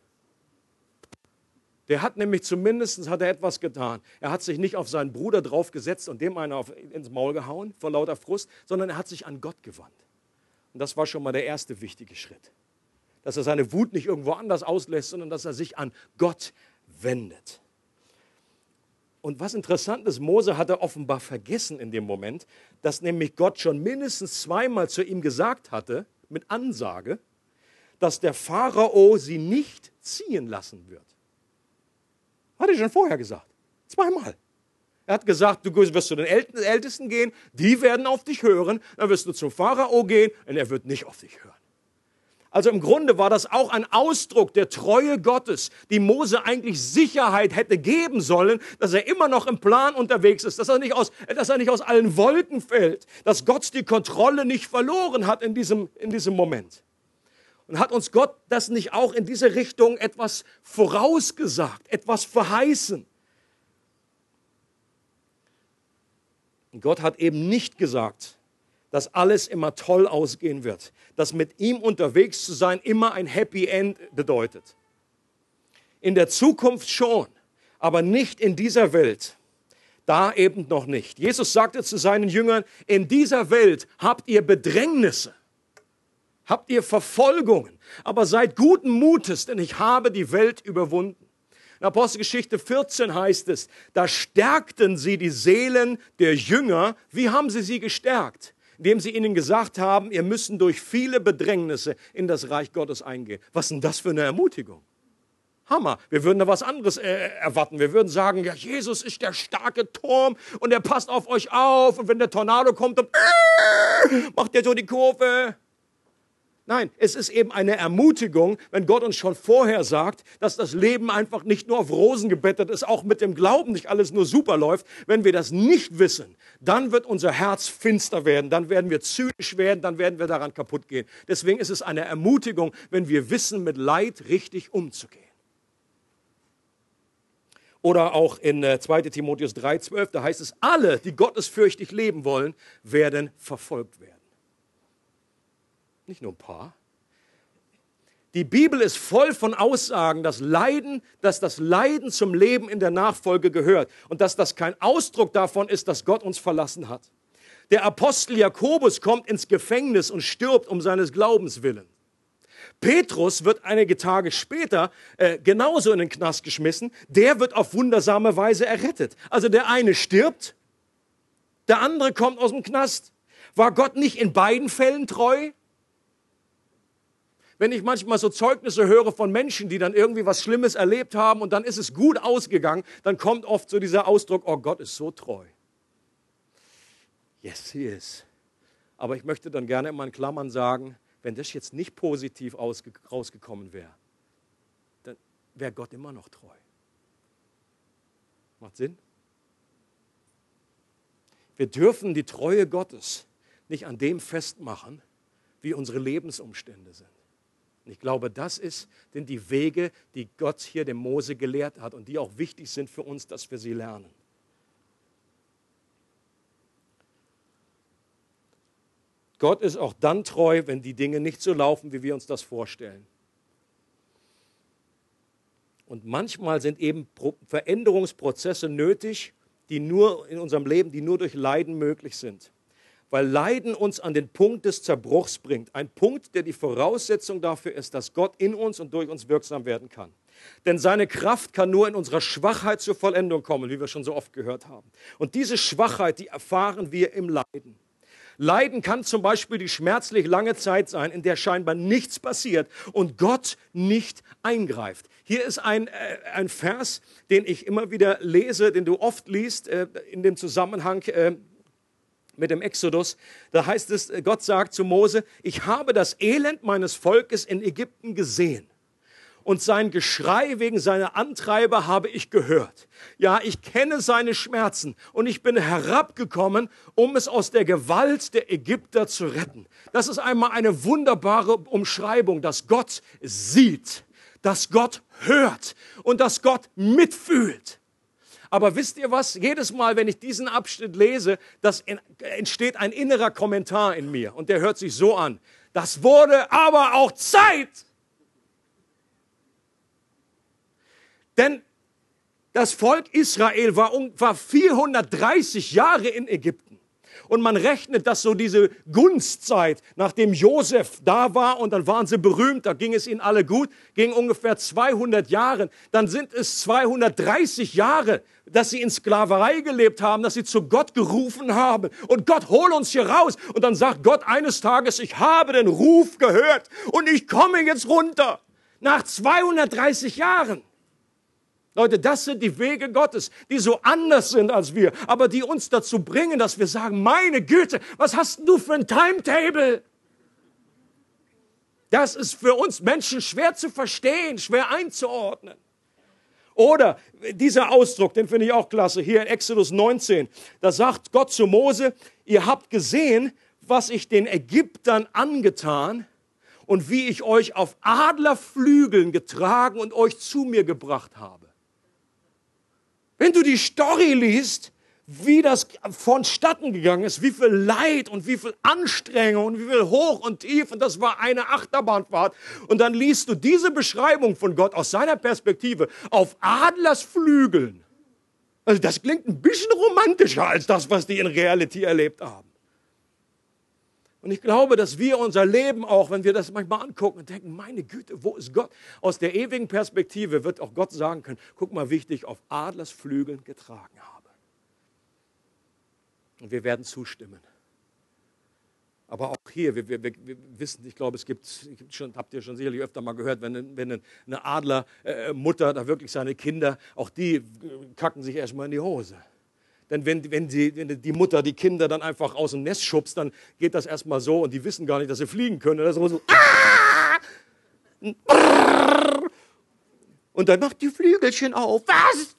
Der hat nämlich zumindest hat er etwas getan. Er hat sich nicht auf seinen Bruder draufgesetzt und dem einer auf, ins Maul gehauen vor lauter Frust, sondern er hat sich an Gott gewandt. Und das war schon mal der erste wichtige Schritt. Dass er seine Wut nicht irgendwo anders auslässt, sondern dass er sich an Gott wendet. Und was interessant ist, Mose hatte offenbar vergessen in dem Moment, dass nämlich Gott schon mindestens zweimal zu ihm gesagt hatte, mit Ansage, dass der Pharao sie nicht ziehen lassen wird. Hat er schon vorher gesagt. Zweimal. Er hat gesagt, du wirst zu den Ältesten gehen, die werden auf dich hören, dann wirst du zum Pharao gehen und er wird nicht auf dich hören. Also im Grunde war das auch ein Ausdruck der Treue Gottes, die Mose eigentlich Sicherheit hätte geben sollen, dass er immer noch im Plan unterwegs ist, dass er nicht aus, dass er nicht aus allen Wolken fällt, dass Gott die Kontrolle nicht verloren hat in diesem, in diesem Moment. Und hat uns Gott das nicht auch in diese Richtung etwas vorausgesagt, etwas verheißen? Und Gott hat eben nicht gesagt, dass alles immer toll ausgehen wird, dass mit ihm unterwegs zu sein immer ein Happy End bedeutet. In der Zukunft schon, aber nicht in dieser Welt. Da eben noch nicht. Jesus sagte zu seinen Jüngern, in dieser Welt habt ihr Bedrängnisse habt ihr Verfolgungen, aber seid guten Mutes, denn ich habe die Welt überwunden. In Apostelgeschichte 14 heißt es, da stärkten sie die Seelen der Jünger. Wie haben sie sie gestärkt? Indem sie ihnen gesagt haben, ihr müssen durch viele Bedrängnisse in das Reich Gottes eingehen. Was ist denn das für eine Ermutigung? Hammer. Wir würden da was anderes äh, erwarten. Wir würden sagen, ja, Jesus ist der starke Turm und er passt auf euch auf. Und wenn der Tornado kommt, dann äh, macht er so die Kurve. Nein, es ist eben eine Ermutigung, wenn Gott uns schon vorher sagt, dass das Leben einfach nicht nur auf Rosen gebettet ist, auch mit dem Glauben nicht alles nur super läuft. Wenn wir das nicht wissen, dann wird unser Herz finster werden, dann werden wir zynisch werden, dann werden wir daran kaputt gehen. Deswegen ist es eine Ermutigung, wenn wir wissen, mit Leid richtig umzugehen. Oder auch in 2 äh, Timotheus 3,12, da heißt es, alle, die gottesfürchtig leben wollen, werden verfolgt werden. Nicht nur ein paar. Die Bibel ist voll von Aussagen, dass Leiden, dass das Leiden zum Leben in der Nachfolge gehört und dass das kein Ausdruck davon ist, dass Gott uns verlassen hat. Der Apostel Jakobus kommt ins Gefängnis und stirbt um seines Glaubens willen. Petrus wird einige Tage später äh, genauso in den Knast geschmissen. Der wird auf wundersame Weise errettet. Also der eine stirbt, der andere kommt aus dem Knast. War Gott nicht in beiden Fällen treu? Wenn ich manchmal so Zeugnisse höre von Menschen, die dann irgendwie was Schlimmes erlebt haben und dann ist es gut ausgegangen, dann kommt oft so dieser Ausdruck, oh Gott ist so treu. Yes, he is. Aber ich möchte dann gerne immer in Klammern sagen, wenn das jetzt nicht positiv rausgekommen wäre, dann wäre Gott immer noch treu. Macht Sinn? Wir dürfen die Treue Gottes nicht an dem festmachen, wie unsere Lebensumstände sind. Und ich glaube, das ist, sind die Wege, die Gott hier dem Mose gelehrt hat und die auch wichtig sind für uns, dass wir sie lernen. Gott ist auch dann treu, wenn die Dinge nicht so laufen, wie wir uns das vorstellen. Und manchmal sind eben Veränderungsprozesse nötig, die nur in unserem Leben, die nur durch Leiden möglich sind weil Leiden uns an den Punkt des Zerbruchs bringt. Ein Punkt, der die Voraussetzung dafür ist, dass Gott in uns und durch uns wirksam werden kann. Denn seine Kraft kann nur in unserer Schwachheit zur Vollendung kommen, wie wir schon so oft gehört haben. Und diese Schwachheit, die erfahren wir im Leiden. Leiden kann zum Beispiel die schmerzlich lange Zeit sein, in der scheinbar nichts passiert und Gott nicht eingreift. Hier ist ein, äh, ein Vers, den ich immer wieder lese, den du oft liest äh, in dem Zusammenhang äh, mit dem Exodus, da heißt es, Gott sagt zu Mose, ich habe das Elend meines Volkes in Ägypten gesehen und sein Geschrei wegen seiner Antreiber habe ich gehört. Ja, ich kenne seine Schmerzen und ich bin herabgekommen, um es aus der Gewalt der Ägypter zu retten. Das ist einmal eine wunderbare Umschreibung, dass Gott sieht, dass Gott hört und dass Gott mitfühlt. Aber wisst ihr was? Jedes Mal, wenn ich diesen Abschnitt lese, das entsteht ein innerer Kommentar in mir und der hört sich so an. Das wurde aber auch Zeit. Denn das Volk Israel war, war 430 Jahre in Ägypten. Und man rechnet, dass so diese Gunstzeit, nachdem Josef da war und dann waren sie berühmt, da ging es ihnen alle gut, ging ungefähr 200 Jahre. Dann sind es 230 Jahre, dass sie in Sklaverei gelebt haben, dass sie zu Gott gerufen haben. Und Gott, hol uns hier raus. Und dann sagt Gott eines Tages, ich habe den Ruf gehört und ich komme jetzt runter. Nach 230 Jahren. Leute, das sind die Wege Gottes, die so anders sind als wir, aber die uns dazu bringen, dass wir sagen, meine Güte, was hast du für ein Timetable? Das ist für uns Menschen schwer zu verstehen, schwer einzuordnen. Oder dieser Ausdruck, den finde ich auch klasse, hier in Exodus 19, da sagt Gott zu Mose, ihr habt gesehen, was ich den Ägyptern angetan und wie ich euch auf Adlerflügeln getragen und euch zu mir gebracht habe. Wenn du die Story liest, wie das vonstatten gegangen ist, wie viel Leid und wie viel Anstrengung und wie viel Hoch und Tief und das war eine Achterbahnfahrt. Und dann liest du diese Beschreibung von Gott aus seiner Perspektive auf Adlersflügeln. Also das klingt ein bisschen romantischer als das, was die in Reality erlebt haben. Und ich glaube, dass wir unser Leben auch, wenn wir das manchmal angucken und denken, meine Güte, wo ist Gott? Aus der ewigen Perspektive wird auch Gott sagen können, guck mal, wie ich dich auf Adlersflügeln getragen habe. Und wir werden zustimmen. Aber auch hier, wir, wir, wir, wissen, ich glaube, es gibt, schon, habt ihr schon sicherlich öfter mal gehört, wenn, wenn eine Adlermutter äh, da wirklich seine Kinder, auch die kacken sich erstmal in die Hose. Denn wenn, wenn, die, wenn die Mutter die Kinder dann einfach aus dem Nest schubst, dann geht das erstmal so und die wissen gar nicht, dass sie fliegen können. Das ist so, und dann macht die Flügelchen auf. Was?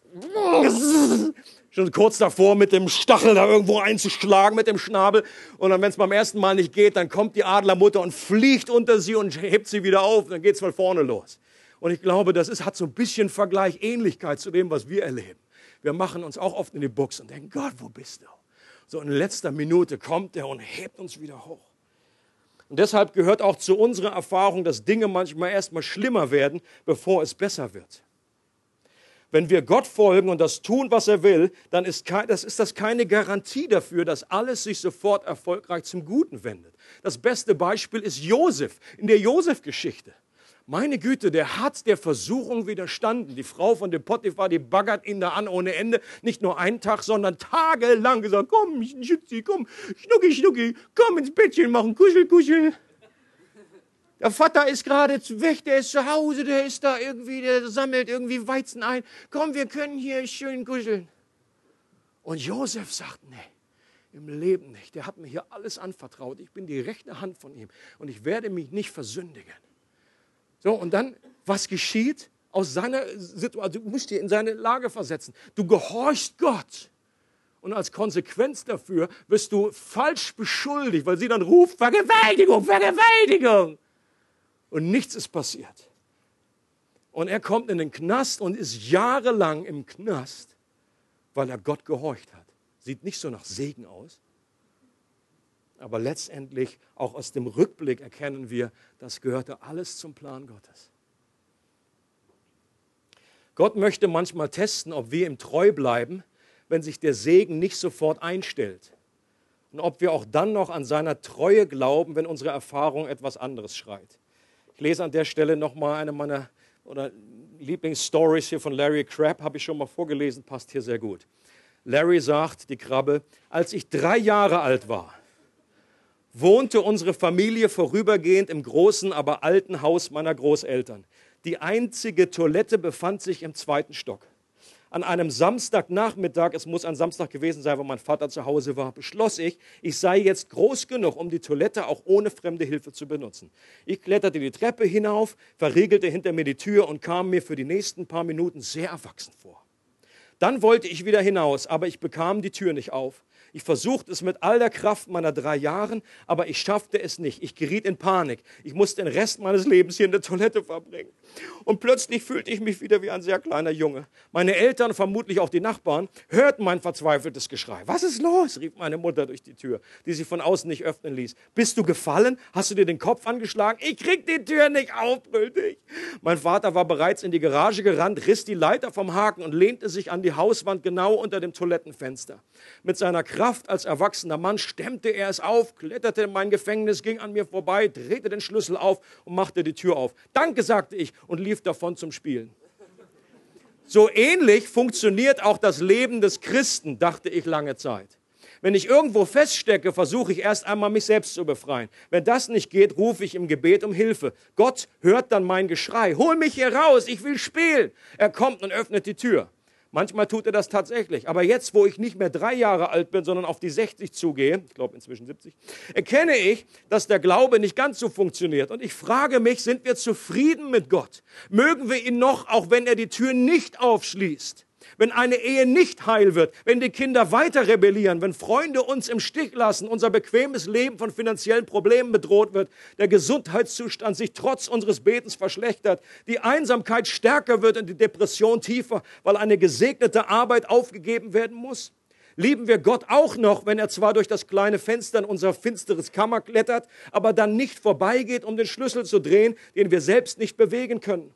Schon kurz davor, mit dem Stachel da irgendwo einzuschlagen, mit dem Schnabel. Und dann, wenn es beim ersten Mal nicht geht, dann kommt die Adlermutter und fliegt unter sie und hebt sie wieder auf. Dann geht es von vorne los. Und ich glaube, das ist, hat so ein bisschen Vergleich, Ähnlichkeit zu dem, was wir erleben. Wir machen uns auch oft in die Box und denken, Gott, wo bist du? So in letzter Minute kommt er und hebt uns wieder hoch. Und deshalb gehört auch zu unserer Erfahrung, dass Dinge manchmal erstmal schlimmer werden, bevor es besser wird. Wenn wir Gott folgen und das tun, was er will, dann ist das, ist das keine Garantie dafür, dass alles sich sofort erfolgreich zum Guten wendet. Das beste Beispiel ist Josef in der Josef-Geschichte. Meine Güte, der hat der Versuchung widerstanden. Die Frau von dem Potiphar, die baggert ihn da an ohne Ende. Nicht nur einen Tag, sondern tagelang gesagt, komm, Schützi, komm, Schnucki, Schnucki, komm ins Bettchen machen, kuschel, kuschel. Der Vater ist gerade weg, der ist zu Hause, der ist da irgendwie, der sammelt irgendwie Weizen ein. Komm, wir können hier schön kuscheln. Und Josef sagt, nee, im Leben nicht. Der hat mir hier alles anvertraut. Ich bin die rechte Hand von ihm und ich werde mich nicht versündigen. So, und dann, was geschieht? Aus seiner Situation, du musst dir in seine Lage versetzen. Du gehorchst Gott. Und als Konsequenz dafür wirst du falsch beschuldigt, weil sie dann ruft, Vergewaltigung, Vergewaltigung. Und nichts ist passiert. Und er kommt in den Knast und ist jahrelang im Knast, weil er Gott gehorcht hat. Sieht nicht so nach Segen aus. Aber letztendlich, auch aus dem Rückblick erkennen wir, das gehörte alles zum Plan Gottes. Gott möchte manchmal testen, ob wir ihm treu bleiben, wenn sich der Segen nicht sofort einstellt. Und ob wir auch dann noch an seiner Treue glauben, wenn unsere Erfahrung etwas anderes schreit. Ich lese an der Stelle nochmal eine meiner oder Lieblingsstories hier von Larry Crabb, habe ich schon mal vorgelesen, passt hier sehr gut. Larry sagt, die Krabbe, als ich drei Jahre alt war, wohnte unsere Familie vorübergehend im großen, aber alten Haus meiner Großeltern. Die einzige Toilette befand sich im zweiten Stock. An einem Samstagnachmittag, es muss ein Samstag gewesen sein, wo mein Vater zu Hause war, beschloss ich, ich sei jetzt groß genug, um die Toilette auch ohne fremde Hilfe zu benutzen. Ich kletterte die Treppe hinauf, verriegelte hinter mir die Tür und kam mir für die nächsten paar Minuten sehr erwachsen vor. Dann wollte ich wieder hinaus, aber ich bekam die Tür nicht auf. Ich versuchte es mit all der Kraft meiner drei Jahren, aber ich schaffte es nicht. Ich geriet in Panik. Ich musste den Rest meines Lebens hier in der Toilette verbringen. Und plötzlich fühlte ich mich wieder wie ein sehr kleiner Junge. Meine Eltern, vermutlich auch die Nachbarn, hörten mein verzweifeltes Geschrei. Was ist los? rief meine Mutter durch die Tür, die sie von außen nicht öffnen ließ. Bist du gefallen? Hast du dir den Kopf angeschlagen? Ich krieg die Tür nicht auf, brüllte ich. Mein Vater war bereits in die Garage gerannt, riss die Leiter vom Haken und lehnte sich an die Hauswand genau unter dem Toilettenfenster. Mit seiner Kraft als erwachsener Mann stemmte er es auf, kletterte in mein Gefängnis, ging an mir vorbei, drehte den Schlüssel auf und machte die Tür auf. Danke, sagte ich und lief davon zum Spielen. So ähnlich funktioniert auch das Leben des Christen, dachte ich lange Zeit. Wenn ich irgendwo feststecke, versuche ich erst einmal mich selbst zu befreien. Wenn das nicht geht, rufe ich im Gebet um Hilfe. Gott hört dann mein Geschrei. Hol mich hier raus, ich will spielen. Er kommt und öffnet die Tür. Manchmal tut er das tatsächlich. Aber jetzt, wo ich nicht mehr drei Jahre alt bin, sondern auf die 60 zugehe, ich glaube inzwischen 70, erkenne ich, dass der Glaube nicht ganz so funktioniert. Und ich frage mich, sind wir zufrieden mit Gott? Mögen wir ihn noch, auch wenn er die Tür nicht aufschließt? Wenn eine Ehe nicht heil wird, wenn die Kinder weiter rebellieren, wenn Freunde uns im Stich lassen, unser bequemes Leben von finanziellen Problemen bedroht wird, der Gesundheitszustand sich trotz unseres Betens verschlechtert, die Einsamkeit stärker wird und die Depression tiefer, weil eine gesegnete Arbeit aufgegeben werden muss? Lieben wir Gott auch noch, wenn er zwar durch das kleine Fenster in unser finsteres Kammer klettert, aber dann nicht vorbeigeht, um den Schlüssel zu drehen, den wir selbst nicht bewegen können?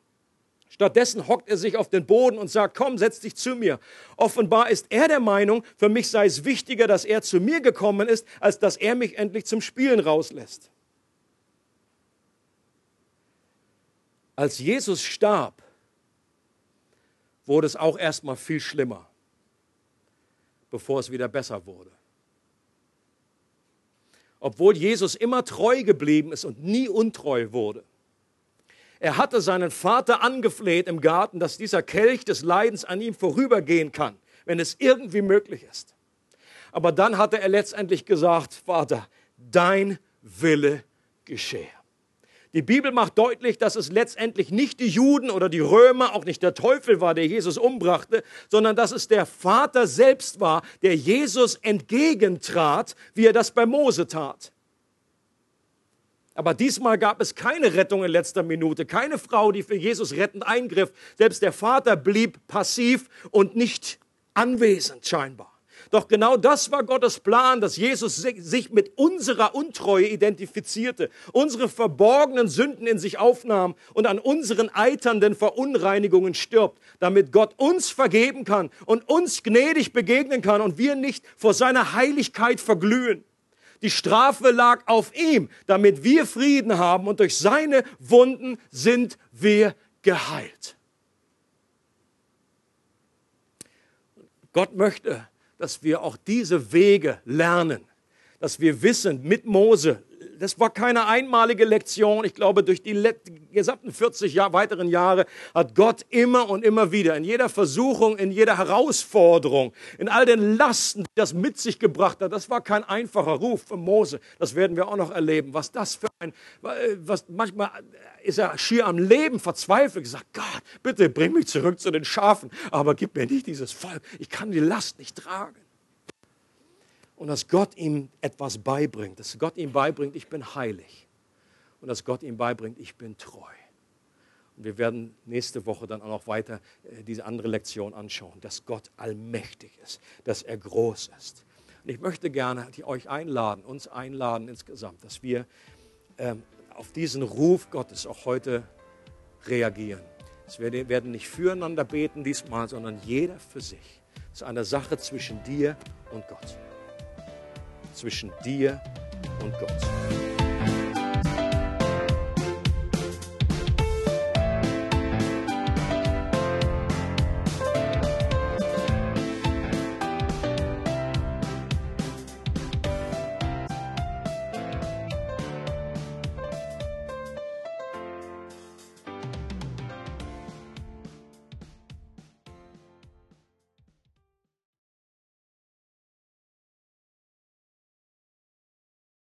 Stattdessen hockt er sich auf den Boden und sagt, komm, setz dich zu mir. Offenbar ist er der Meinung, für mich sei es wichtiger, dass er zu mir gekommen ist, als dass er mich endlich zum Spielen rauslässt. Als Jesus starb, wurde es auch erstmal viel schlimmer, bevor es wieder besser wurde. Obwohl Jesus immer treu geblieben ist und nie untreu wurde. Er hatte seinen Vater angefleht im Garten, dass dieser Kelch des Leidens an ihm vorübergehen kann, wenn es irgendwie möglich ist. Aber dann hatte er letztendlich gesagt, Vater, dein Wille geschehe. Die Bibel macht deutlich, dass es letztendlich nicht die Juden oder die Römer, auch nicht der Teufel war, der Jesus umbrachte, sondern dass es der Vater selbst war, der Jesus entgegentrat, wie er das bei Mose tat. Aber diesmal gab es keine Rettung in letzter Minute, keine Frau, die für Jesus rettend eingriff. Selbst der Vater blieb passiv und nicht anwesend scheinbar. Doch genau das war Gottes Plan, dass Jesus sich mit unserer Untreue identifizierte, unsere verborgenen Sünden in sich aufnahm und an unseren eiternden Verunreinigungen stirbt, damit Gott uns vergeben kann und uns gnädig begegnen kann und wir nicht vor seiner Heiligkeit verglühen. Die Strafe lag auf ihm, damit wir Frieden haben und durch seine Wunden sind wir geheilt. Gott möchte, dass wir auch diese Wege lernen, dass wir wissen, mit Mose das war keine einmalige Lektion. Ich glaube, durch die gesamten 40 Jahr, weiteren Jahre hat Gott immer und immer wieder in jeder Versuchung, in jeder Herausforderung, in all den Lasten, die das mit sich gebracht hat, das war kein einfacher Ruf für Mose. Das werden wir auch noch erleben. Was das für ein, was manchmal ist er schier am Leben verzweifelt, gesagt, Gott, bitte bring mich zurück zu den Schafen, aber gib mir nicht dieses Volk. Ich kann die Last nicht tragen und dass Gott ihm etwas beibringt, dass Gott ihm beibringt, ich bin heilig und dass Gott ihm beibringt, ich bin treu. Und wir werden nächste Woche dann auch noch weiter äh, diese andere Lektion anschauen, dass Gott allmächtig ist, dass er groß ist. Und ich möchte gerne euch einladen, uns einladen insgesamt, dass wir ähm, auf diesen Ruf Gottes auch heute reagieren. Wir werden nicht füreinander beten diesmal, sondern jeder für sich. Es ist eine Sache zwischen dir und Gott zwischen dir und Gott.